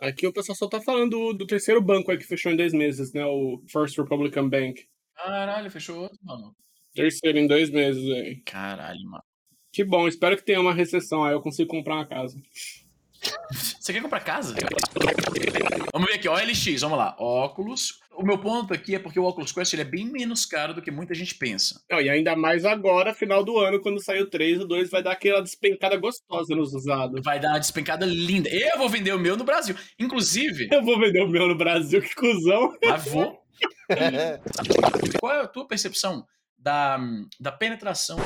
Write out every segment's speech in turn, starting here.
Aqui o pessoal só tá falando do, do terceiro banco aí que fechou em dois meses, né? O First Republican Bank. Caralho, fechou outro, mano. Terceiro em dois meses aí. Caralho, mano. Que bom, espero que tenha uma recessão aí, eu consigo comprar uma casa. Você quer comprar casa? Vamos ver aqui, OLX, vamos lá. Óculos. O meu ponto aqui é porque o Oculus Quest ele é bem menos caro do que muita gente pensa. Não, e ainda mais agora, final do ano, quando sair o 3, o 2 vai dar aquela despencada gostosa nos usados. Vai dar uma despencada linda. Eu vou vender o meu no Brasil. Inclusive. Eu vou vender o meu no Brasil, que cuzão. Mas vou. Qual é a tua percepção da, da penetração?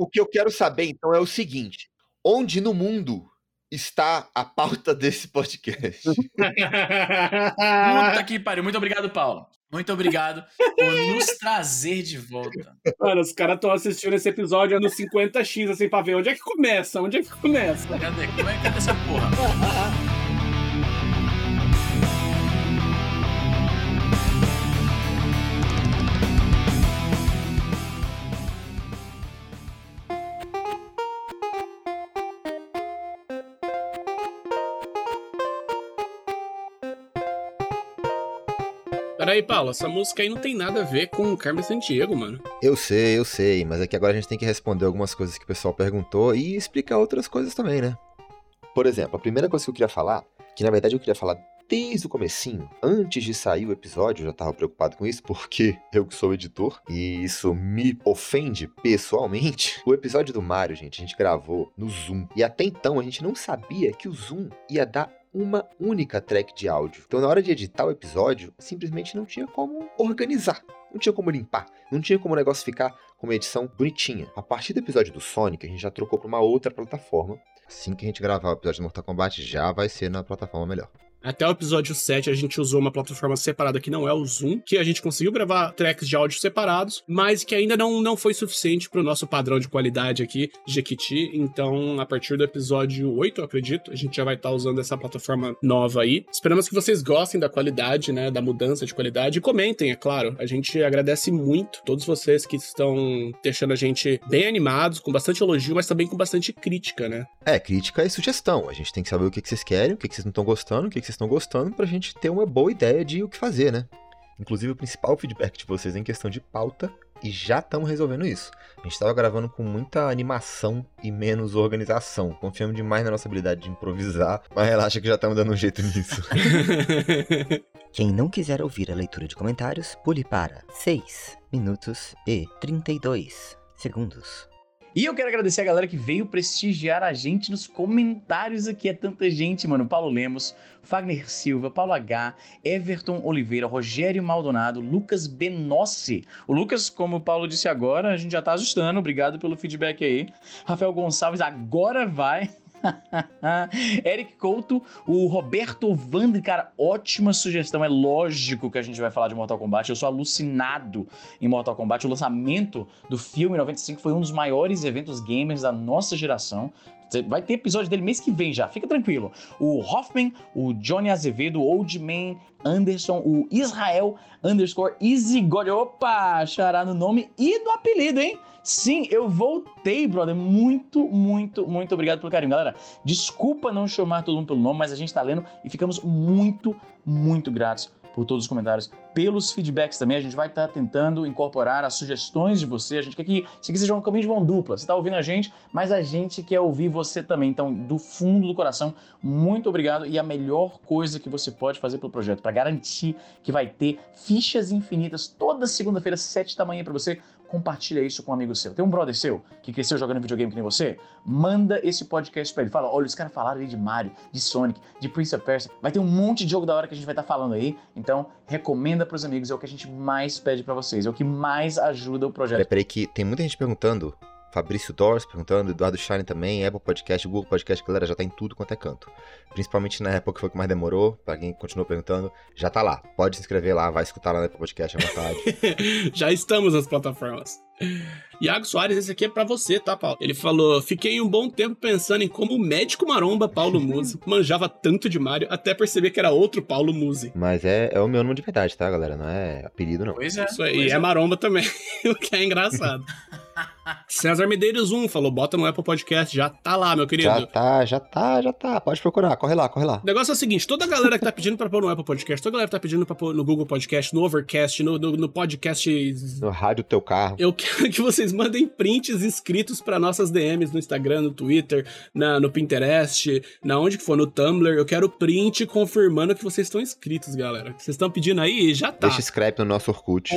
O que eu quero saber, então, é o seguinte: onde no mundo está a pauta desse podcast? Puta que pariu. Muito obrigado, Paulo. Muito obrigado por nos trazer de volta. Mano, os caras estão assistindo esse episódio no 50x, assim, pra ver onde é que começa, onde é que começa. Cadê? Como é que é essa porra? Peraí, Paulo, essa música aí não tem nada a ver com o Carmen Sandiego, mano. Eu sei, eu sei, mas é que agora a gente tem que responder algumas coisas que o pessoal perguntou e explicar outras coisas também, né? Por exemplo, a primeira coisa que eu queria falar, que na verdade eu queria falar desde o comecinho, antes de sair o episódio, eu já tava preocupado com isso, porque eu que sou editor, e isso me ofende pessoalmente. O episódio do Mario, gente, a gente gravou no Zoom, e até então a gente não sabia que o Zoom ia dar uma única track de áudio. Então, na hora de editar o episódio, simplesmente não tinha como organizar. Não tinha como limpar, não tinha como o negócio ficar com uma edição bonitinha. A partir do episódio do Sonic, a gente já trocou para uma outra plataforma. Assim que a gente gravar o episódio do Mortal Kombat, já vai ser na plataforma melhor. Até o episódio 7 a gente usou uma plataforma separada que não é o Zoom, que a gente conseguiu gravar tracks de áudio separados, mas que ainda não, não foi suficiente para o nosso padrão de qualidade aqui, Jequiti. Então, a partir do episódio 8, eu acredito, a gente já vai estar tá usando essa plataforma nova aí. Esperamos que vocês gostem da qualidade, né, da mudança de qualidade e comentem, é claro. A gente agradece muito todos vocês que estão deixando a gente bem animados, com bastante elogio, mas também com bastante crítica, né? É, crítica e sugestão. A gente tem que saber o que, vocês querem, o que, vocês não estão gostando, o que vocês estão gostando, pra gente ter uma boa ideia de o que fazer, né? Inclusive, o principal feedback de vocês é em questão de pauta, e já estamos resolvendo isso. A gente estava gravando com muita animação e menos organização. Confiamos demais na nossa habilidade de improvisar, mas relaxa que já estamos dando um jeito nisso. Quem não quiser ouvir a leitura de comentários, pule para 6 minutos e 32 segundos. E eu quero agradecer a galera que veio prestigiar a gente nos comentários aqui. É tanta gente, mano. Paulo Lemos, Fagner Silva, Paulo H, Everton Oliveira, Rogério Maldonado, Lucas Benossi. O Lucas, como o Paulo disse agora, a gente já tá ajustando. Obrigado pelo feedback aí. Rafael Gonçalves, agora vai. Eric Couto, o Roberto Vandre, cara, ótima sugestão. É lógico que a gente vai falar de Mortal Kombat. Eu sou alucinado em Mortal Kombat. O lançamento do filme 95 foi um dos maiores eventos gamers da nossa geração. Vai ter episódio dele mês que vem já, fica tranquilo. O Hoffman, o Johnny Azevedo, o Old Man Anderson, o Israel underscore God. Opa, xará no nome e no apelido, hein? Sim, eu voltei, brother. Muito, muito, muito obrigado pelo carinho. Galera, desculpa não chamar todo mundo pelo nome, mas a gente tá lendo e ficamos muito, muito gratos por todos os comentários, pelos feedbacks também. A gente vai estar tá tentando incorporar as sugestões de você. A gente quer que isso aqui seja um caminho de mão dupla. Você está ouvindo a gente, mas a gente quer ouvir você também. Então, do fundo do coração, muito obrigado. E a melhor coisa que você pode fazer pelo projeto, para garantir que vai ter fichas infinitas toda segunda-feira, sete da manhã para você compartilha isso com um amigo seu. Tem um brother seu que cresceu jogando videogame que nem você? Manda esse podcast pra ele. Fala, olha, os caras falaram aí de Mario, de Sonic, de Prince of Persia. Vai ter um monte de jogo da hora que a gente vai estar tá falando aí. Então, recomenda pros amigos. É o que a gente mais pede para vocês. É o que mais ajuda o projeto. Peraí que tem muita gente perguntando Fabrício Dors perguntando, Eduardo Shine também, Apple Podcast, Google Podcast, galera, já tá em tudo quanto é canto. Principalmente na época que foi o que mais demorou, pra quem continuou perguntando, já tá lá. Pode se inscrever lá, vai escutar lá no Apple Podcast à vontade. já estamos nas plataformas. Iago Soares, esse aqui é para você, tá, Paulo? Ele falou: Fiquei um bom tempo pensando em como o médico maromba Paulo Musi manjava tanto de Mario até perceber que era outro Paulo Musi. Mas é, é o meu nome de verdade, tá, galera? Não é apelido, não. Pois é. Isso aí, pois é. é maromba também, o que é engraçado. César Medeiros 1 falou, bota no Apple Podcast, já tá lá, meu querido. Já tá, já tá, já tá. Pode procurar, corre lá, corre lá. O negócio é o seguinte: toda a galera que tá pedindo pra pôr no Apple Podcast, toda a galera que tá pedindo pra pôr no Google Podcast, no Overcast, no, no, no podcast. No rádio teu carro. Eu quero que vocês mandem prints escritos pra nossas DMs no Instagram, no Twitter, na, no Pinterest, na onde que for, no Tumblr. Eu quero print confirmando que vocês estão inscritos, galera. Vocês estão pedindo aí? Já tá. Deixa scrap no nosso Orkut.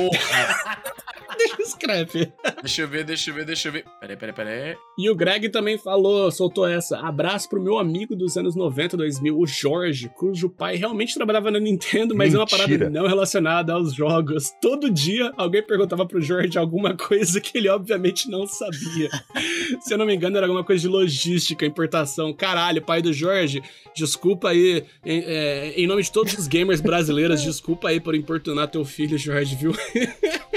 Deixa o scrap. Deixa eu ver, deixa eu ver, deixa eu ver. Peraí, peraí, peraí. E o Greg também falou, soltou essa. Abraço pro meu amigo dos anos 90, 2000, o Jorge, cujo pai realmente trabalhava na Nintendo, mas é uma Mentira. parada não relacionada aos jogos. Todo dia alguém perguntava pro Jorge alguma coisa que ele obviamente não sabia. Se eu não me engano, era alguma coisa de logística, importação. Caralho, pai do Jorge, desculpa aí, em, é, em nome de todos os gamers brasileiros, desculpa aí por importunar teu filho, Jorge, viu?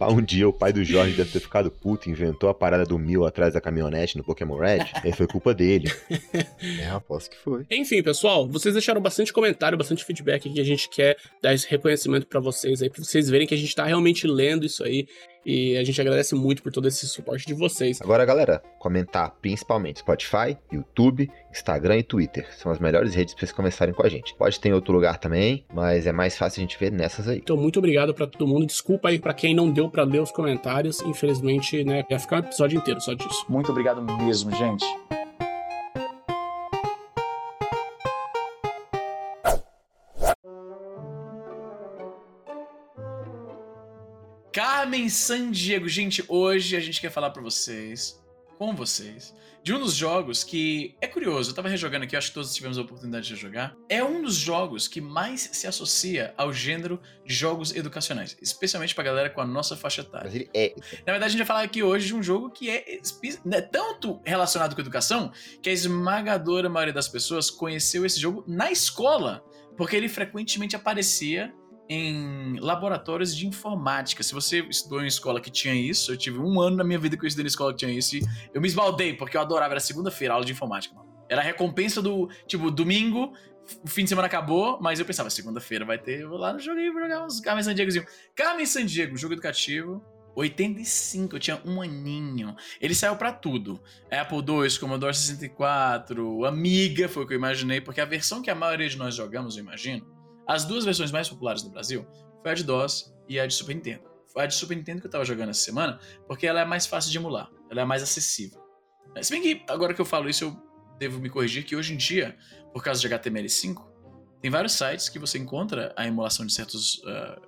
Um dia o pai do Jorge deve ter ficado puto, inventou a parada do mil atrás da caminhonete no Pokémon Red. E foi culpa dele. é, aposto que foi. Enfim, pessoal, vocês deixaram bastante comentário, bastante feedback que a gente quer dar esse reconhecimento pra vocês aí, pra vocês verem que a gente tá realmente lendo isso aí. E a gente agradece muito por todo esse suporte de vocês. Agora, galera, comentar principalmente Spotify, YouTube, Instagram e Twitter. São as melhores redes pra vocês começarem com a gente. Pode ter em outro lugar também, mas é mais fácil a gente ver nessas aí. Então, muito obrigado pra todo mundo. Desculpa aí pra quem não deu pra ler os comentários. Infelizmente, né, ia ficar um episódio inteiro só disso. Muito obrigado mesmo, gente. Carmen Sandiego, gente, hoje a gente quer falar pra vocês, com vocês, de um dos jogos que é curioso, eu tava rejogando aqui, acho que todos tivemos a oportunidade de jogar. É um dos jogos que mais se associa ao gênero de jogos educacionais, especialmente pra galera com a nossa faixa etária. Mas ele é. Na verdade, a gente vai falar aqui hoje de um jogo que é né, tanto relacionado com educação que a esmagadora maioria das pessoas conheceu esse jogo na escola, porque ele frequentemente aparecia em laboratórios de informática. Se você estudou em escola que tinha isso, eu tive um ano na minha vida que eu estudei na escola que tinha isso e eu me esbaldei, porque eu adorava, era segunda-feira, aula de informática, mano. Era a recompensa do, tipo, domingo, o fim de semana acabou, mas eu pensava, segunda-feira vai ter, vou lá no joguinho vou jogar uns Carmen Sandiegozinho. Carmen Sandiego, jogo educativo, 85, eu tinha um aninho. Ele saiu pra tudo. Apple II, Commodore 64, Amiga foi o que eu imaginei, porque a versão que a maioria de nós jogamos, eu imagino, as duas versões mais populares do Brasil foi a de DOS e a de Super Nintendo. Foi a de Super Nintendo que eu tava jogando essa semana, porque ela é mais fácil de emular, ela é mais acessível. Se bem que, agora que eu falo isso, eu devo me corrigir que hoje em dia, por causa de HTML5, tem vários sites que você encontra a emulação de certos ah,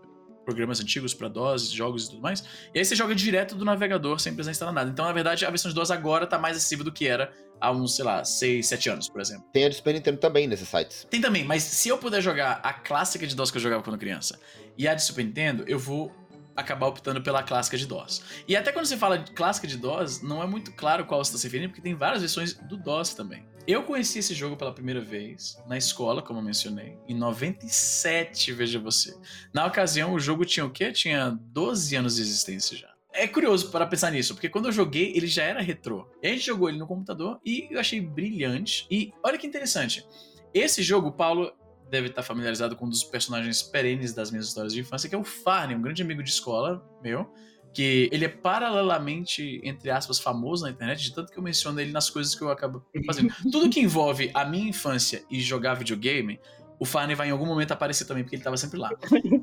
programas antigos para DOS, jogos e tudo mais, e aí você joga direto do navegador sem precisar instalar nada. Então, na verdade, a versão de DOS agora tá mais acessível do que era há uns, sei lá, 6, 7 anos, por exemplo. Tem a de Super Nintendo também nesses sites. Tem também, mas se eu puder jogar a clássica de DOS que eu jogava quando criança e a de Super Nintendo, eu vou acabar optando pela clássica de DOS. E até quando você fala de clássica de DOS, não é muito claro qual você está se referindo, porque tem várias versões do DOS também. Eu conheci esse jogo pela primeira vez na escola, como eu mencionei, em 97, veja você. Na ocasião, o jogo tinha o quê? Tinha 12 anos de existência já. É curioso para pensar nisso, porque quando eu joguei, ele já era retrô. E a gente jogou ele no computador e eu achei brilhante. E olha que interessante. Esse jogo, o Paulo deve estar familiarizado com um dos personagens perenes das minhas histórias de infância, que é o Farney, um grande amigo de escola meu, que ele é paralelamente, entre aspas, famoso na internet, de tanto que eu menciono ele nas coisas que eu acabo fazendo. Tudo que envolve a minha infância e jogar videogame, o Farney vai em algum momento aparecer também, porque ele estava sempre lá.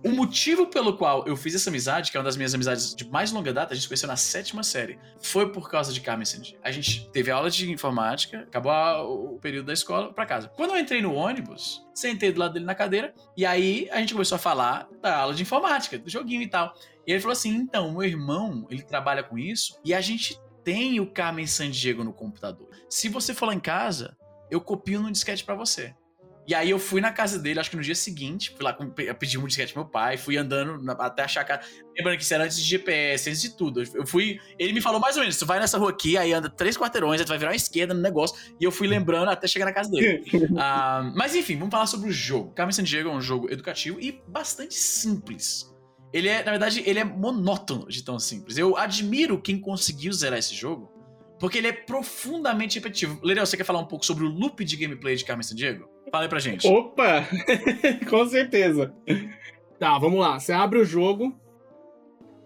O motivo pelo qual eu fiz essa amizade, que é uma das minhas amizades de mais longa data, a gente conheceu na sétima série, foi por causa de Carmen Sandy. A gente teve aula de informática, acabou o período da escola, pra casa. Quando eu entrei no ônibus, sentei do lado dele na cadeira, e aí a gente começou a falar da aula de informática, do joguinho e tal. E ele falou assim: então, meu irmão, ele trabalha com isso, e a gente tem o Carmen Sandiego no computador. Se você for lá em casa, eu copio no disquete pra você. E aí eu fui na casa dele, acho que no dia seguinte, fui lá pedir um disquete pro meu pai, fui andando até achar a casa. Lembrando que isso era antes de GPS, antes de tudo. Eu fui. Ele me falou mais ou menos: tu vai nessa rua aqui, aí anda três quarteirões, aí tu vai virar uma esquerda no negócio. E eu fui lembrando até chegar na casa dele. Ah, mas enfim, vamos falar sobre o jogo. Carmen Sandiego é um jogo educativo e bastante simples. Ele é, na verdade, ele é monótono de tão simples. Eu admiro quem conseguiu zerar esse jogo, porque ele é profundamente repetitivo. Lereu, você quer falar um pouco sobre o loop de gameplay de Carmen Sandiego? Fala aí pra gente. Opa! Com certeza. Tá, vamos lá. Você abre o jogo.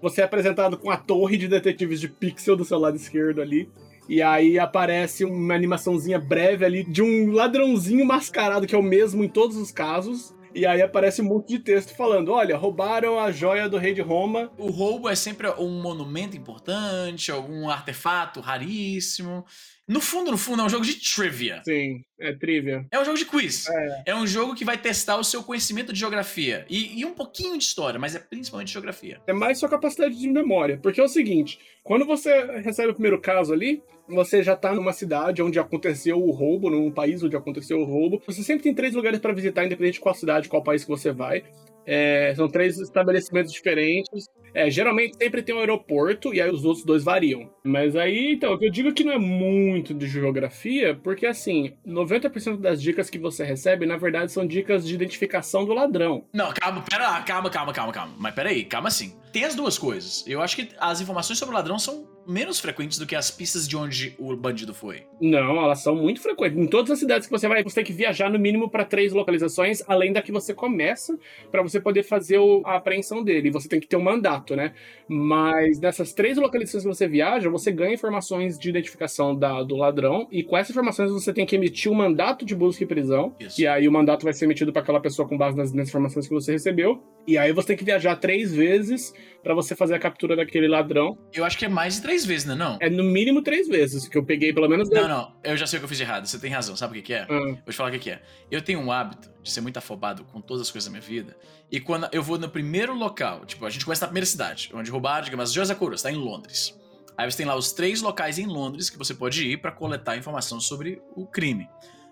Você é apresentado com a torre de detetives de pixel do seu lado esquerdo ali. E aí aparece uma animaçãozinha breve ali de um ladrãozinho mascarado, que é o mesmo em todos os casos. E aí aparece um monte de texto falando: olha, roubaram a joia do rei de Roma. O roubo é sempre um monumento importante, algum artefato raríssimo. No fundo, no fundo, é um jogo de trivia. Sim, é trivia. É um jogo de quiz. É. É um jogo que vai testar o seu conhecimento de geografia. E, e um pouquinho de história, mas é principalmente geografia. É mais sua capacidade de memória. Porque é o seguinte: quando você recebe o primeiro caso ali, você já tá numa cidade onde aconteceu o roubo, num país onde aconteceu o roubo. Você sempre tem três lugares para visitar, independente de qual cidade, qual país que você vai. É, são três estabelecimentos diferentes. É, geralmente sempre tem um aeroporto e aí os outros dois variam. Mas aí, então, eu digo que não é muito de geografia, porque assim, 90% das dicas que você recebe, na verdade, são dicas de identificação do ladrão. Não, calma, pera lá, calma, calma, calma, calma. Mas peraí, calma assim. Tem as duas coisas. Eu acho que as informações sobre o ladrão são menos frequentes do que as pistas de onde o bandido foi. Não, elas são muito frequentes. Em todas as cidades que você vai, você tem que viajar no mínimo para três localizações, além da que você começa, para você poder fazer o- a apreensão dele. Você tem que ter um mandato, né? Mas nessas três localizações que você viaja, você ganha informações de identificação da- do ladrão, e com essas informações você tem que emitir um mandato de busca e prisão. Isso. E aí o mandato vai ser emitido para aquela pessoa com base nas, nas informações que você recebeu. E aí você tem que viajar três vezes para você fazer a captura daquele ladrão. Eu acho que é mais de três vezes, né? Não? É no mínimo três vezes, que eu peguei pelo menos. Não, não. Eu já sei o que eu fiz de errado. Você tem razão. Sabe o que, que é? Ah. Vou te falar o que, que é. Eu tenho um hábito de ser muito afobado com todas as coisas da minha vida. E quando eu vou no primeiro local, tipo, a gente começa na primeira cidade, onde roubaram, digamos, da coroa, está em Londres. Aí você tem lá os três locais em Londres que você pode ir pra coletar informação sobre o crime.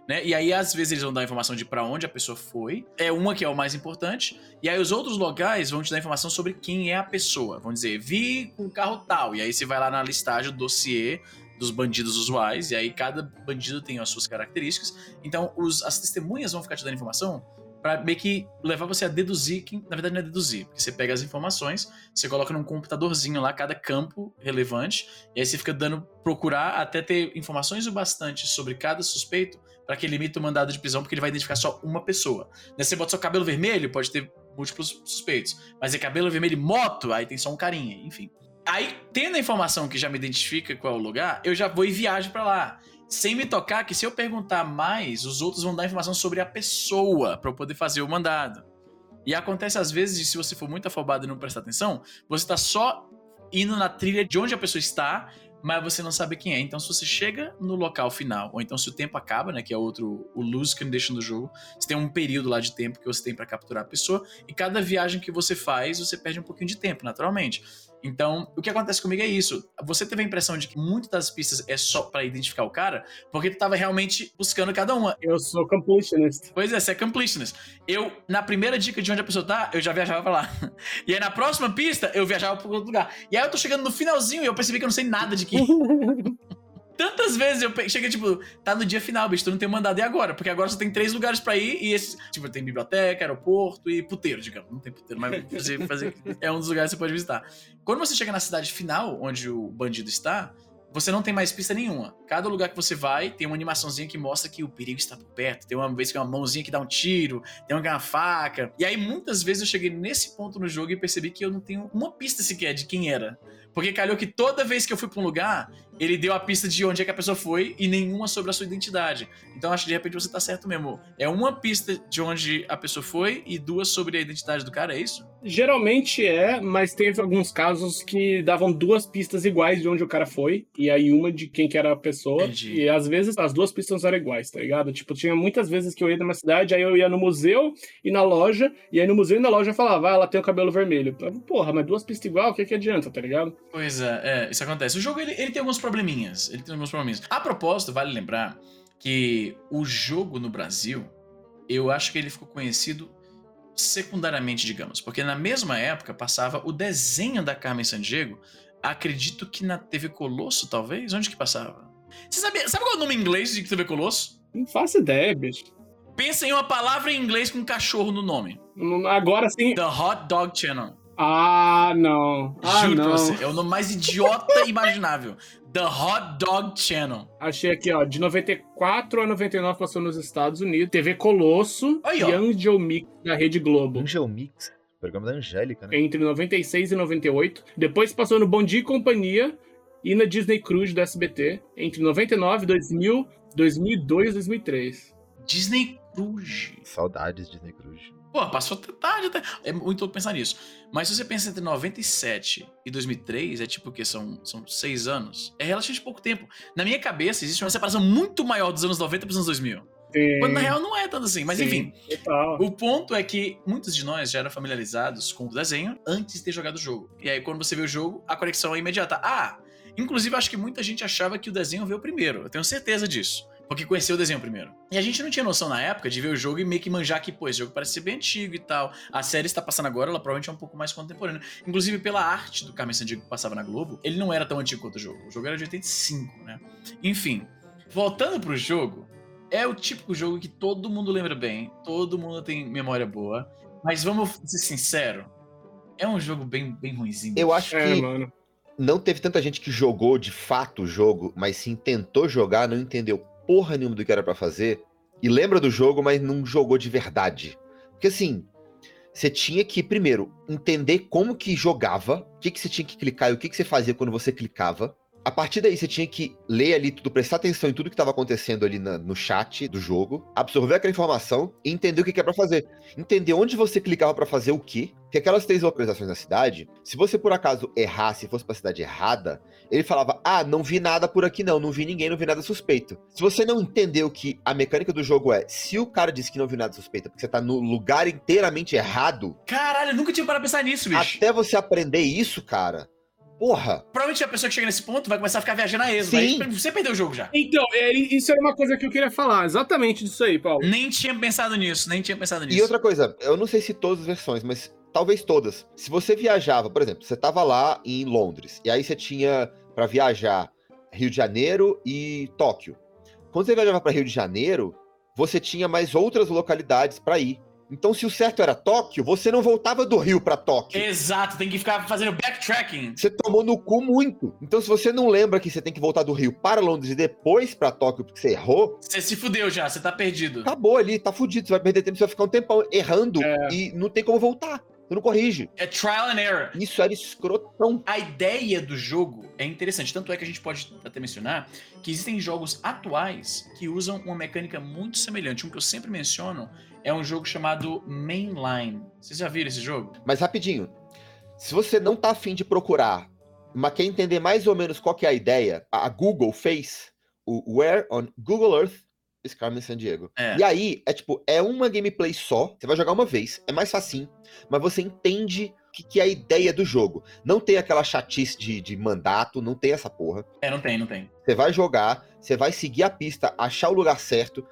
Né? E aí, às vezes, eles vão dar informação de pra onde a pessoa foi. É uma que é o mais importante. E aí, os outros locais vão te dar informação sobre quem é a pessoa. Vão dizer, vi com o carro tal. E aí, você vai lá na listagem, o dossiê dos bandidos usuais. E aí, cada bandido tem as suas características. Então, os- as testemunhas vão ficar te dando informação pra meio que levar você a deduzir. Na verdade, não é deduzir, porque você pega as informações, você coloca num computadorzinho lá cada campo relevante, e aí você fica dando procurar até ter informações o bastante sobre cada suspeito para que limite o mandado de prisão, porque ele vai identificar só uma pessoa. Né, Você bota só cabelo vermelho, pode ter múltiplos suspeitos. Mas é cabelo vermelho e moto, aí tem só um carinha, enfim. Aí, tendo a informação que já me identifica qual é o lugar, eu já vou e viajo pra lá. Sem me tocar que se eu perguntar mais, os outros vão dar informação sobre a pessoa pra eu poder fazer o mandado. E acontece às vezes, se você for muito afobado e não prestar atenção, você tá só indo na trilha de onde a pessoa está, mas você não sabe quem é. Então, se você chega no local final, ou então se o tempo acaba, né, que é outro o lose condition do jogo, você tem um período lá de tempo que você tem pra capturar a pessoa, e cada viagem que você faz, você perde um pouquinho de tempo, naturalmente. Então, o que acontece comigo é isso. Você teve a impressão de que muitas das pistas é só pra identificar o cara, porque tu tava realmente buscando cada uma. Eu sou completionist. Pois é, você é completionist. Eu, na primeira dica de onde a pessoa tá, eu já viajava pra lá. E aí na próxima pista, eu viajava pra outro lugar. E aí eu tô chegando no finalzinho e eu percebi que eu não sei nada de que. Tantas vezes eu pe- cheguei, tipo, tá no dia final, bicho, tu não tem mandado e agora? Porque agora só tem três lugares pra ir e esses. Tipo, tem biblioteca, aeroporto e puteiro, digamos. Não tem puteiro, mas você fazer, é um dos lugares que você pode visitar. Quando você chega na cidade final, onde o bandido está, você não tem mais pista nenhuma. Cada lugar que você vai tem uma animaçãozinha que mostra que o perigo está por perto. Tem uma vez que é uma mãozinha que dá um tiro, tem uma uma faca. E aí muitas vezes eu cheguei nesse ponto no jogo e percebi que eu não tenho uma pista sequer de quem era. Porque calhou que toda vez que eu fui pra um lugar, ele deu a pista de onde é que a pessoa foi e nenhuma sobre a sua identidade. Então acho que de repente você tá certo mesmo. É uma pista de onde a pessoa foi e duas sobre a identidade do cara, é isso? Geralmente é, mas teve alguns casos que davam duas pistas iguais de onde o cara foi, e aí uma de quem que era a pessoa. Entendi. E às vezes as duas pistas eram iguais, tá ligado? Tipo, tinha muitas vezes que eu ia numa cidade, aí eu ia no museu e na loja, e aí no museu e na loja eu falava, ah, ela tem o cabelo vermelho. Porra, mas duas pistas igual, o que que adianta, tá ligado? Pois é, é, isso acontece. O jogo ele, ele tem alguns probleminhas. Ele tem alguns probleminhas. A propósito, vale lembrar que o jogo no Brasil, eu acho que ele ficou conhecido secundariamente, digamos, porque na mesma época passava o desenho da Carmen Sandiego, acredito que na TV Colosso, talvez? Onde que passava? Você sabe, sabe qual é o nome em inglês de TV Colosso? Não faço ideia, bicho. Pensa em uma palavra em inglês com cachorro no nome. Agora sim. The Hot Dog Channel. Ah, não. Ah, Juro não. pra você, é o nome mais idiota imaginável. The Hot Dog Channel. Achei aqui, ó, de 94 a 99 passou nos Estados Unidos, TV Colosso Aí, e ó. Angel Mix da Rede Globo. Angel Mix. Programa da Angélica, né? entre 96 e 98. Depois passou no Bom Dia e Companhia e na Disney Cruise do SBT entre 99, 2000, 2002 e 2003. Disney Cruise. Saudades de Disney Cruz. Pô, passou tarde até. É muito louco pensar nisso. Mas se você pensa entre 97 e 2003, é tipo o quê? São, são seis anos? É relativamente pouco tempo. Na minha cabeça, existe uma separação muito maior dos anos 90 para os anos 2000. Sim, Quando na real não é tanto assim. Mas Sim. enfim, total. o ponto é que muitos de nós já eram familiarizados com o desenho antes de ter jogado o jogo. E aí, quando você vê o jogo, a conexão é imediata. Ah, inclusive, acho que muita gente achava que o desenho veio primeiro. Eu tenho certeza disso. Porque conheceu o desenho primeiro. E a gente não tinha noção na época de ver o jogo e meio que manjar que, pô, esse jogo parece ser bem antigo e tal. A série está passando agora, ela provavelmente é um pouco mais contemporânea. Inclusive, pela arte do Carmen Sandiego que passava na Globo, ele não era tão antigo quanto o jogo. O jogo era de 85, né? Enfim, voltando pro jogo, é o típico jogo que todo mundo lembra bem, todo mundo tem memória boa. Mas vamos ser sinceros, é um jogo bem, bem ruimzinho. Eu acho É, que mano. não teve tanta gente que jogou de fato o jogo, mas sim tentou jogar, não entendeu porra nenhuma do que era pra fazer. E lembra do jogo, mas não jogou de verdade. Porque assim, você tinha que, primeiro, entender como que jogava, o que, que você tinha que clicar e o que, que você fazia quando você clicava. A partir daí, você tinha que ler ali tudo, prestar atenção em tudo que estava acontecendo ali na- no chat do jogo, absorver aquela informação e entender o que, que é pra fazer. Entender onde você clicava pra fazer o quê. Porque aquelas três localizações na cidade, se você por acaso errasse e fosse pra cidade errada, ele falava: Ah, não vi nada por aqui não, não vi ninguém, não vi nada suspeito. Se você não entendeu que a mecânica do jogo é, se o cara disse que não viu nada suspeito, é porque você tá no lugar inteiramente errado, Caralho, eu nunca tinha parado pra pensar nisso, bicho. até você aprender isso, cara, porra, Provavelmente a pessoa que chega nesse ponto vai começar a ficar viajando a esmo. Sim. Aí você perdeu o jogo já. Então, é, isso era uma coisa que eu queria falar, exatamente disso aí, Paulo. Nem tinha pensado nisso, nem tinha pensado nisso. E outra coisa, eu não sei se todas as versões, mas talvez todas. Se você viajava, por exemplo, você tava lá em Londres, e aí você tinha pra viajar Rio de Janeiro e Tóquio. Quando você viajava pra Rio de Janeiro, você tinha mais outras localidades pra ir. Então, se o certo era Tóquio, você não voltava do Rio pra Tóquio. Exato, tem que ficar fazendo backtracking. Você tomou no cu muito. Então, se você não lembra que você tem que voltar do Rio para Londres e depois pra Tóquio porque você errou, Você se fudeu já, você tá perdido. acabou ali, tá fudido. Você vai perder tempo, você vai ficar um tempão errando É. e não tem como voltar. Você não corrige. É trial and error. Isso era escrotão. A ideia do jogo é interessante, tanto é que a gente pode até mencionar que existem jogos atuais que usam uma mecânica muito semelhante. Um que eu sempre menciono é um jogo chamado Mainline. Vocês já viram esse jogo? Mas rapidinho, se você não tá afim de procurar, mas quer entender mais ou menos qual que é a ideia, a Google fez o Where on Google Earth is Carmen Sandiego. É. E aí, é tipo, é uma gameplay só, você vai jogar uma vez, é mais facinho, mas você entende o que, que é a ideia do jogo. Não tem aquela chatice de, de mandato, não tem essa porra. É, não tem, não tem. Você vai jogar, você vai seguir a pista, achar o lugar certo.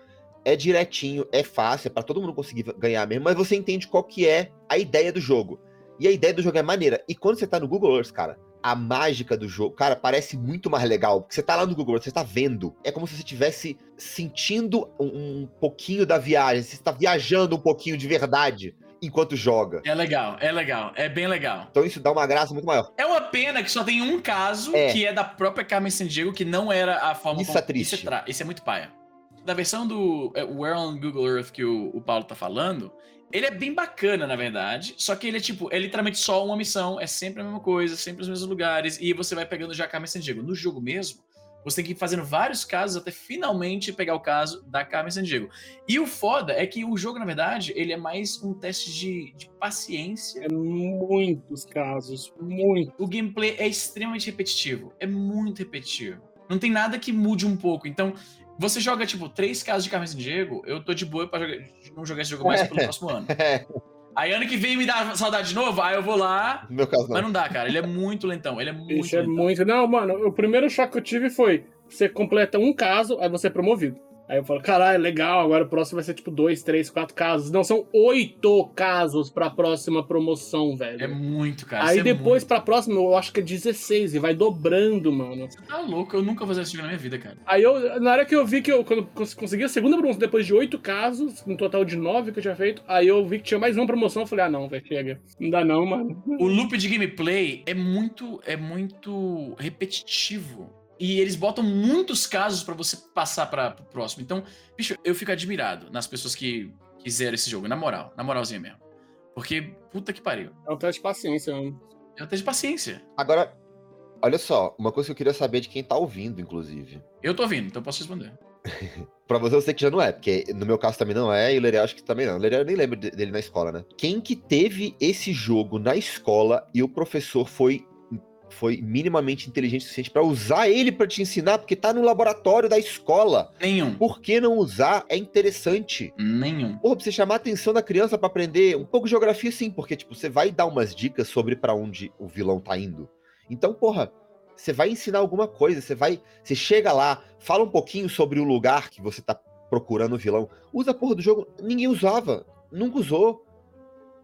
É direitinho, é fácil, é pra todo mundo conseguir ganhar mesmo, mas você entende qual que é a ideia do jogo. E a ideia do jogo é maneira. E quando você tá no Google Earth, cara, a mágica do jogo, cara, parece muito mais legal. Porque você tá lá no Google Earth, você tá vendo. É como se você estivesse sentindo um, um pouquinho da viagem. Você está viajando um pouquinho de verdade enquanto joga. É legal, é legal, é bem legal. Então isso dá uma graça muito maior. É uma pena que só tem um caso É. que é da própria Carmen Sandiego, que não era a forma Isso é triste. Isso é, tra- isso é muito paia. Da versão do é, Where on Google Earth que o, o Paulo tá falando, ele é bem bacana, na verdade. Só que ele é tipo, é literalmente só uma missão, é sempre a mesma coisa, sempre os mesmos lugares, e você vai pegando já a Carmen Sandiego. No jogo mesmo, você tem que ir fazendo vários casos até finalmente pegar o caso da Carmen Sandiego. E o foda é que o jogo, na verdade, ele é mais um teste de, de paciência É muitos casos, muito. o gameplay é extremamente repetitivo. É muito repetitivo. Não tem nada que mude um pouco. Então, você joga, tipo, três casos de Carmen Diego, eu tô de boa pra jogar- não jogar esse jogo mais pelo próximo ano. É, Aí ano que vem me dá saudade de novo, aí eu vou lá. no meu caso não. Mas não dá, cara. Ele é muito lentão. Ele é muito Isso é lentão. muito. Não, mano, o primeiro choque que eu tive foi: você completa um caso, aí você é promovido. Aí eu falo, caralho, legal, agora o próximo vai ser tipo dois, três, quatro casos. Não, são oito casos pra próxima promoção, velho. É muito, cara. aí Isso é depois muito. pra próxima, eu acho que é 16, e vai dobrando, mano. Você tá louco, eu nunca vou fazer jogo na minha vida, cara. Aí eu, na hora que eu vi que eu quando cons- consegui a segunda promoção, depois de oito casos, um total de nove que eu tinha feito, aí eu vi que tinha mais uma promoção, eu falei, ah não, velho, chega. Não dá não, mano. O loop de gameplay é muito, é muito repetitivo. E eles botam muitos casos pra você passar para pro próximo. Então, bicho, eu fico admirado nas pessoas que quiseram esse jogo, na moral, na moralzinha mesmo. Porque, puta que pariu. É um teste de paciência, mano. É um teste de paciência. Agora, olha só, uma coisa que eu queria saber de quem tá ouvindo, inclusive. Eu tô ouvindo, então eu posso responder. Pra você eu sei que já não é, porque no meu caso também não é, e o Leré acho que também não. O Leré eu nem lembro de- dele na escola, né? Quem que teve esse jogo na escola e o professor foi foi minimamente inteligente o suficiente pra usar ele pra te ensinar, porque tá no laboratório da escola. Nenhum. Por que não usar? É interessante. Nenhum. Porra, pra você chamar a atenção da criança pra aprender um pouco de geografia, sim, porque, tipo, você vai dar umas dicas sobre pra onde o vilão tá indo. Então, porra, você vai ensinar alguma coisa, você vai. Você chega lá, fala um pouquinho sobre o lugar que você tá procurando o vilão. Usa a porra do jogo. Ninguém usava. Nunca usou.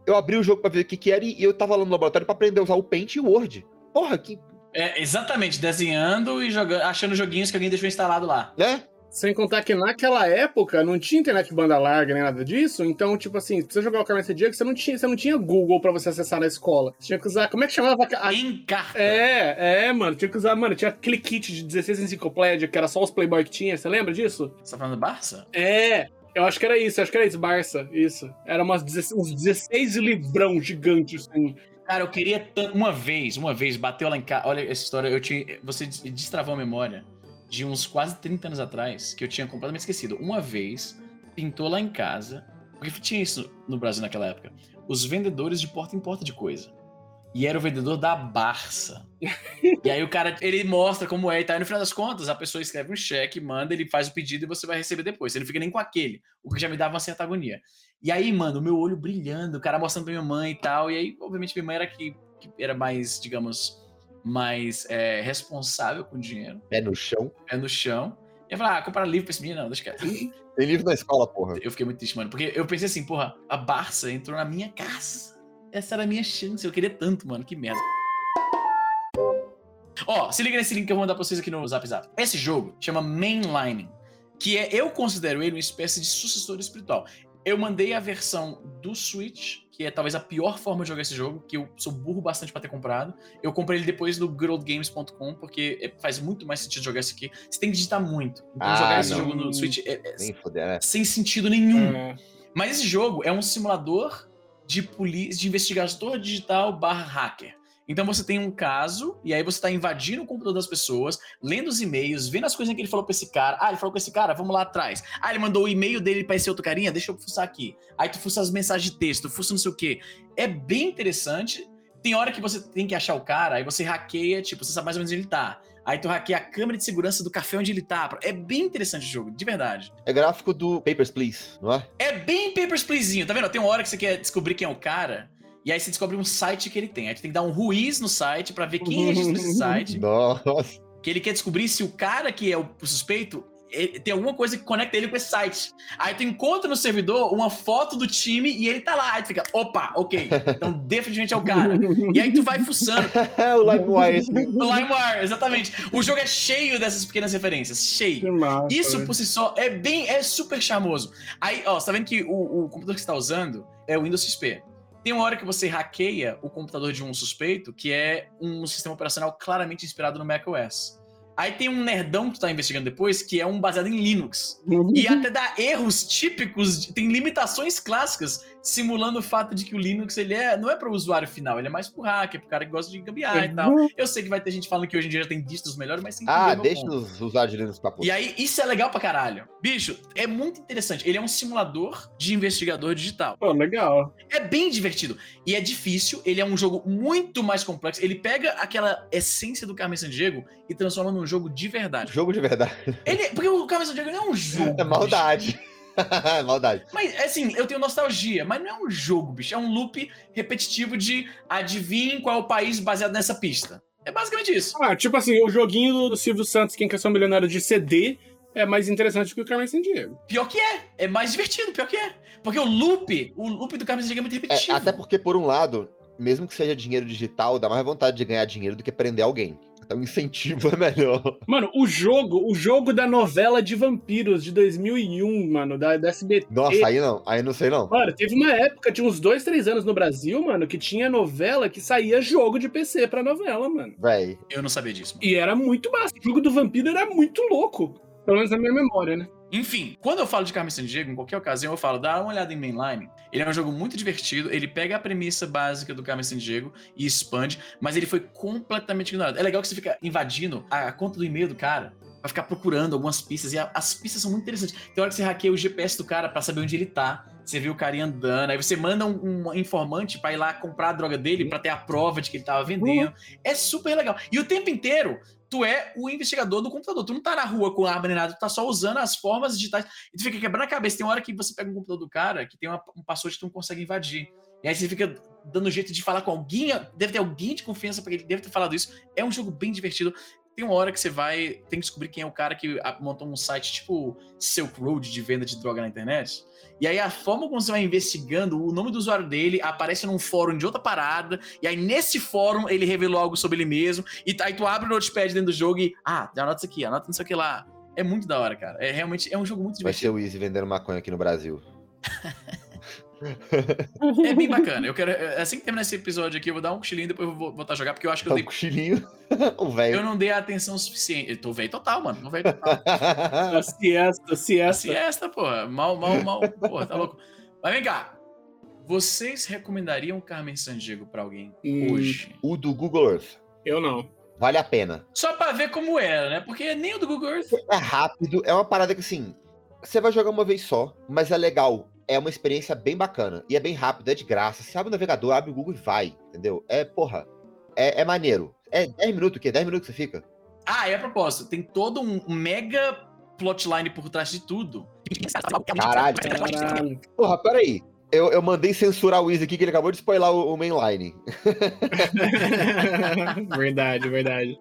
Eu abri o jogo pra ver o que, que era e eu tava lá no laboratório pra aprender a usar o Paint e o Word. Porra, que. É, exatamente, desenhando e jogando, achando joguinhos que alguém deixou instalado lá. né? Sem contar que naquela época não tinha internet banda larga nem nada disso, então, tipo assim, pra você jogar o Carmen Diego, você não tinha, você não tinha Google pra você acessar na escola. Você tinha que usar. Como é que chamava? a- Em carta. É, é, mano, tinha que usar, mano, tinha aquele kit de 16 enciclopédia que era só os Playboy que tinha, você lembra disso? Você tá falando do Barça? É, eu acho que era isso, eu acho que era isso, Barça, isso. Era umas 16, uns 16 livrão gigantes, assim. Cara, eu queria tanto. Uma vez, uma vez, bateu lá em casa. Olha essa história, eu tinha. Você des- destravou a memória de uns quase 30 anos atrás, que eu tinha completamente esquecido. Uma vez, pintou lá em casa, porque tinha isso no Brasil naquela época. Os vendedores de porta em porta de coisa. E era o vendedor da Barça. e aí o cara, ele mostra como é e tal. E no final das contas, a pessoa escreve um cheque, manda, ele faz o pedido e você vai receber depois. Você não fica nem com aquele, o que já me dava uma certa agonia. E aí, mano, o meu olho brilhando, o cara mostrando pra minha mãe e tal. E aí, obviamente, minha mãe era que, que era mais, digamos, mais é, responsável com o dinheiro, Pé no chão. pé no chão. E eu falei, ah, comprar livro pra esse menino? Não, deixa quieto. Tem livro na escola, porra. Eu fiquei muito triste, mano, porque eu pensei assim, porra, a Barça entrou na minha casa. Essa era a minha chance, eu queria tanto, mano, que merda. Ó, se liga nesse link que eu vou mandar pra vocês aqui no Zap Zap. Esse jogo chama Mainlining, que é, eu considero ele uma espécie de sucessor espiritual. Eu mandei a versão do Switch, que é talvez a pior forma de jogar esse jogo, que eu sou burro bastante pra ter comprado. Eu comprei ele depois do goodoldgames.com, porque é- faz muito mais sentido jogar isso aqui. Você tem que digitar muito. Então Ah, jogar esse não. jogo no Switch é- é Nem foder, né? sem sentido nenhum. É. Mas esse jogo é um simulador de polícia, de investigador digital barra hacker. Então você tem um caso, e aí você tá invadindo o computador das pessoas, lendo os e-mails, vendo as coisas que ele falou pra esse cara. Ah, ele falou com esse cara, vamos lá atrás. Ah, ele mandou o e-mail dele pra esse outro carinha, deixa eu fuçar aqui. Aí tu fuça as mensagens de texto, fuça não sei o quê. É bem interessante. Tem hora que você tem que achar o cara, aí você hackeia, tipo, você sabe mais ou menos onde ele tá. Aí tu hackeia a câmera de segurança do café onde ele tá. É bem interessante o jogo, de verdade. É gráfico do Papers, Please, não é? É bem Papers, Pleasezinho, tá vendo? Tem uma hora que você quer descobrir quem é o cara, e aí você descobre um site que ele tem. Aí tu tem que dar um ruiz no site pra ver quem registrou esse site. Nossa. Que ele quer descobrir se o cara que é o suspeito ele- tem alguma coisa que conecta ele com esse site. Aí tu encontra no servidor uma foto do time e ele tá lá. Aí tu fica, opa, ok. Então definitivamente é o cara. E aí tu vai fuçando. o LimeWire. O LimeWire, exatamente. O jogo é cheio dessas pequenas referências. Cheio. Que massa, Isso por si só é bem, é super charmoso. Aí, ó, você tá vendo que o, o computador que você tá usando é o Windows XP. Tem uma hora que você hackeia o computador de um suspeito, que é um sistema operacional claramente inspirado no macOS. Aí tem um nerdão que tu tá investigando depois, que é um baseado em Linux. E até dá erros típicos, tem limitações clássicas, simulando o fato de que o Linux ele é, não é para o usuário final, ele é mais pro hacker, pro cara que gosta de gambiarra e tal. Eu sei que vai ter gente falando que hoje em dia já tem distros melhores, mas sem Ah, deixa ponto. nos usar de Linux pra puta. E aí, isso é legal pra caralho. Bicho, é muito interessante. Ele é um simulador de investigador digital. Pô, legal. É bem divertido. E é difícil, ele é um jogo muito mais complexo. Ele pega aquela essência do Carmen Sandiego e transforma num jogo de verdade. Jogo de verdade. Ele, porque o Carmen Sandiego não é um jogo. É maldade. É maldade. Mas, assim, eu tenho nostalgia, mas não é um jogo, bicho. É um loop repetitivo de adivinhe qual é o país baseado nessa pista. É basicamente isso. Ah, tipo assim, o joguinho do, do Silvio Santos, Quem Quer Ser um Milionário de CD, é mais interessante que o Carmen Sandiego. Pior que é. É mais divertido, pior que é. Porque o loop, o loop do Carmen Sandiego é muito É, repetitivo. até porque, por um lado, mesmo que seja dinheiro digital, dá mais vontade de ganhar dinheiro do que prender alguém. Então, o incentivo é melhor. Mano, o jogo, o jogo da novela de vampiros de 2001, mano, da, da SBT. Nossa, aí não. Aí não sei não. Mano, teve uma época, tinha uns dois, três anos no Brasil, mano, que tinha novela que saía jogo de PC pra novela, mano. Véi. Eu não sabia disso. mano. E era muito massa. O jogo do vampiro era muito louco. Pelo menos na minha memória, né? Enfim, quando eu falo de Carmen Sandiego, em qualquer ocasião, eu falo, dá uma olhada em Mainline. Ele é um jogo muito divertido, ele pega a premissa básica do Carmen Sandiego e expande, mas ele foi completamente ignorado. É legal que você fica invadindo a conta do e-mail do cara, pra ficar procurando algumas pistas, e a, as pistas são muito interessantes. Tem hora que você hackeia o GPS do cara para saber onde ele tá. Você viu o cara andando, aí você manda um, um informante para ir lá comprar a droga dele para ter a prova de que ele tava vendendo. Uhum. É super legal. E o tempo inteiro, tu é o investigador do computador. Tu não tá na rua com arma nem nada, tu tá só usando as formas digitais. E tu fica quebrando a cabeça. Tem hora que você pega um computador do cara que tem uma, um password que tu não consegue invadir. E aí você fica dando jeito de falar com alguém, deve ter alguém de confiança para ele deve ter falado isso. É um jogo bem divertido. Tem uma hora que você vai, tem que descobrir quem é o cara que montou um site tipo Silk Road de venda de droga na internet. E aí a forma como você vai investigando, o nome do usuário dele aparece num fórum de outra parada, e aí nesse fórum ele revelou algo sobre ele mesmo, e aí tu abre o notepad dentro do jogo e, ah, anota isso aqui, anota isso aqui lá. É muito da hora, cara. É realmente, é um jogo muito divertido. Vai ser o Easy vendendo maconha aqui no Brasil. é bem bacana. Eu quero, é, assim que terminar esse episódio aqui, eu vou dar um cochilinho e depois eu vou voltar a jogar, porque eu acho que eu um dei. cochilinho? o velho. Eu não dei a atenção suficiente. Eu tô velho total, mano. Tô velho total. a siesta, siesta. Siesta, porra. Mal, mal, mal. Porra, tá louco. Mas vem cá. Vocês recomendariam Carmen Sandiego pra alguém hum, hoje? O do Google Earth. Eu não. Vale a pena. Só pra ver como era, né? Porque nem o do Google Earth. É rápido, é uma parada que assim. Você vai jogar uma vez só, mas é legal. É uma experiência bem bacana. E é bem rápido, é de graça. Você abre o navegador, abre o Google e vai, entendeu? É, porra. É, é maneiro. É 10 minutos, o quê? 10 minutos você fica? Ah, é a propósito. Tem todo um mega plotline por trás de tudo. Caralho. Caralho. Porra, peraí. Eu, eu mandei censurar o Wiz aqui, que ele acabou de spoiler o, o mainline. verdade, verdade.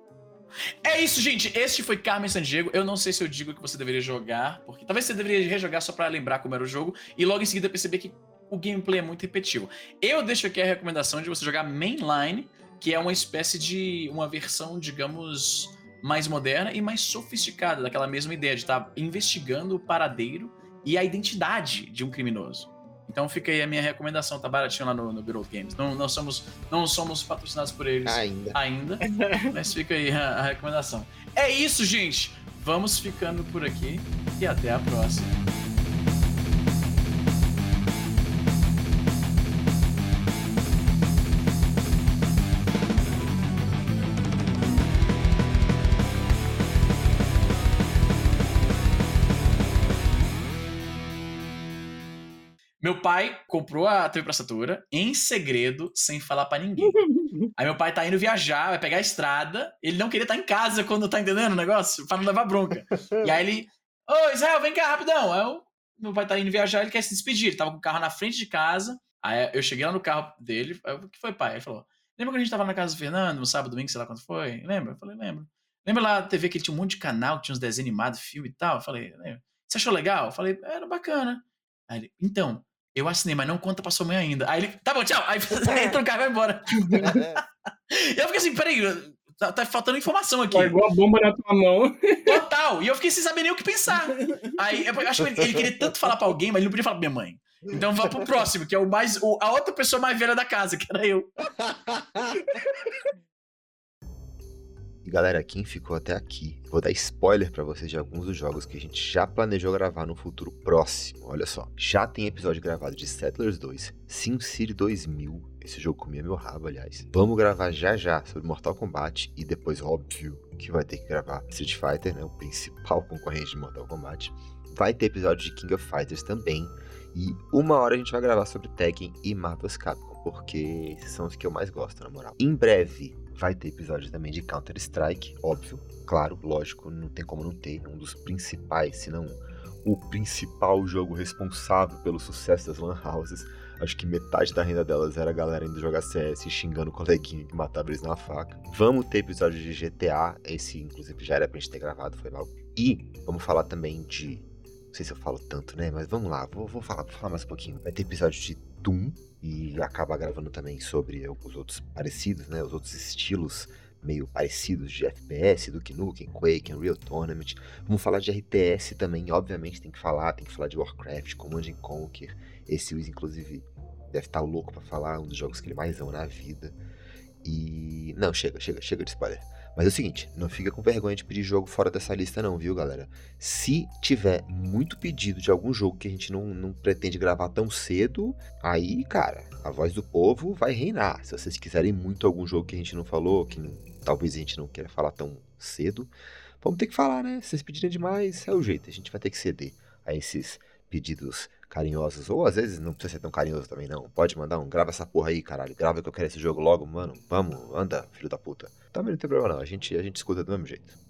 É isso, gente. Este foi Carmen Sandiego. Eu não sei se eu digo que você deveria jogar, porque talvez você deveria rejogar só para lembrar como era o jogo e logo em seguida perceber que o gameplay é muito repetitivo. Eu deixo aqui a recomendação de você jogar Mainline, que é uma espécie de uma versão, digamos, mais moderna e mais sofisticada daquela mesma ideia de estar tá investigando o paradeiro e a identidade de um criminoso. Então fica aí a minha recomendação, tá baratinho lá no, no Good Games. Não, não, somos, não somos patrocinados por eles ainda, ainda mas fica aí a, a recomendação. É isso, gente! Vamos ficando por aqui e até a próxima. Meu pai comprou a TV pra assinatura em segredo, sem falar para ninguém. Aí meu pai tá indo viajar, vai pegar a estrada. Ele não queria estar em casa quando tá entendendo o negócio, pra não levar bronca. e aí ele, ô Israel, vem cá rapidão. Aí eu, meu pai tá indo viajar, ele quer se despedir. Ele tava com o carro na frente de casa. Aí eu cheguei lá no carro dele, aí, o que foi, pai? Ele falou, lembra que a gente tava na casa do Fernando, no sábado, domingo, sei lá quando foi? Lembra? Eu falei, lembro. Lembra lá na TV que ele tinha um monte de canal, que tinha uns desenhos animados, filme e tal? Eu falei, lembra. Você achou legal? Eu falei, era bacana. Aí ele, então, eu assinei, mas não conta pra sua mãe ainda. Aí ele, tá bom, tchau. Aí entra no carro e vai embora. e eu fiquei assim, peraí, tá, tá faltando informação aqui. Largou a bomba na tua mão. Total. E eu fiquei sem saber nem o que pensar. Aí eu acho que ele, ele queria tanto falar pra alguém, mas ele não podia falar pra minha mãe. Então vá pro próximo, que é o mais. O, a outra pessoa mais velha da casa, que era eu. E galera, quem ficou até aqui, vou dar spoiler para vocês de alguns dos jogos que a gente já planejou gravar no futuro próximo. Olha só, já tem episódio gravado de Settlers 2, SimCity 2000, esse jogo comia meu rabo, aliás. Vamos gravar já já sobre Mortal Kombat e depois, óbvio, que vai ter que gravar Street Fighter, né, o principal concorrente de Mortal Kombat. Vai ter episódio de King of Fighters também. E uma hora a gente vai gravar sobre Tekken e Marvel's Capcom, porque são os que eu mais gosto, na moral. Em breve, Vai ter episódio também de Counter-Strike, óbvio, claro, lógico, não tem como não ter. Um dos principais, se não o principal jogo responsável pelo sucesso das Lan Houses. Acho que metade da renda delas era a galera indo jogar CS xingando o coleguinha que matava eles na faca. Vamos ter episódio de GTA, esse inclusive já era pra gente ter gravado, foi mal. E vamos falar também de. Não sei se eu falo tanto, né? Mas vamos lá, vou, vou falar, vou falar mais um pouquinho. Vai ter episódio de Doom, e acaba gravando também sobre os outros parecidos, né, os outros estilos meio parecidos de FPS, Duke Nukem, Quake, Unreal Tournament. Vamos falar de RTS também, obviamente tem que falar, tem que falar de Warcraft, Command Conquer. Esse Wiz, inclusive, deve estar louco para falar, um dos jogos que ele mais ama na vida. E. Não, chega, chega, chega de spoiler. Mas é o seguinte, não fica com vergonha de pedir jogo fora dessa lista não, viu, galera? Se tiver muito pedido de algum jogo que a gente não, não pretende gravar tão cedo, aí, cara, a voz do povo vai reinar. Se vocês quiserem muito algum jogo que a gente não falou, que não, talvez a gente não queira falar tão cedo, vamos ter que falar, né? Se vocês pedirem demais, é o jeito. A gente vai ter que ceder a esses pedidos carinhosos. Ou às vezes não precisa ser tão carinhoso também, não. Pode mandar um, grava essa porra aí, caralho. Grava que eu quero esse jogo logo, mano. Vamos, anda, filho da puta. Também não tem problema não, a gente, a gente escuta do mesmo jeito.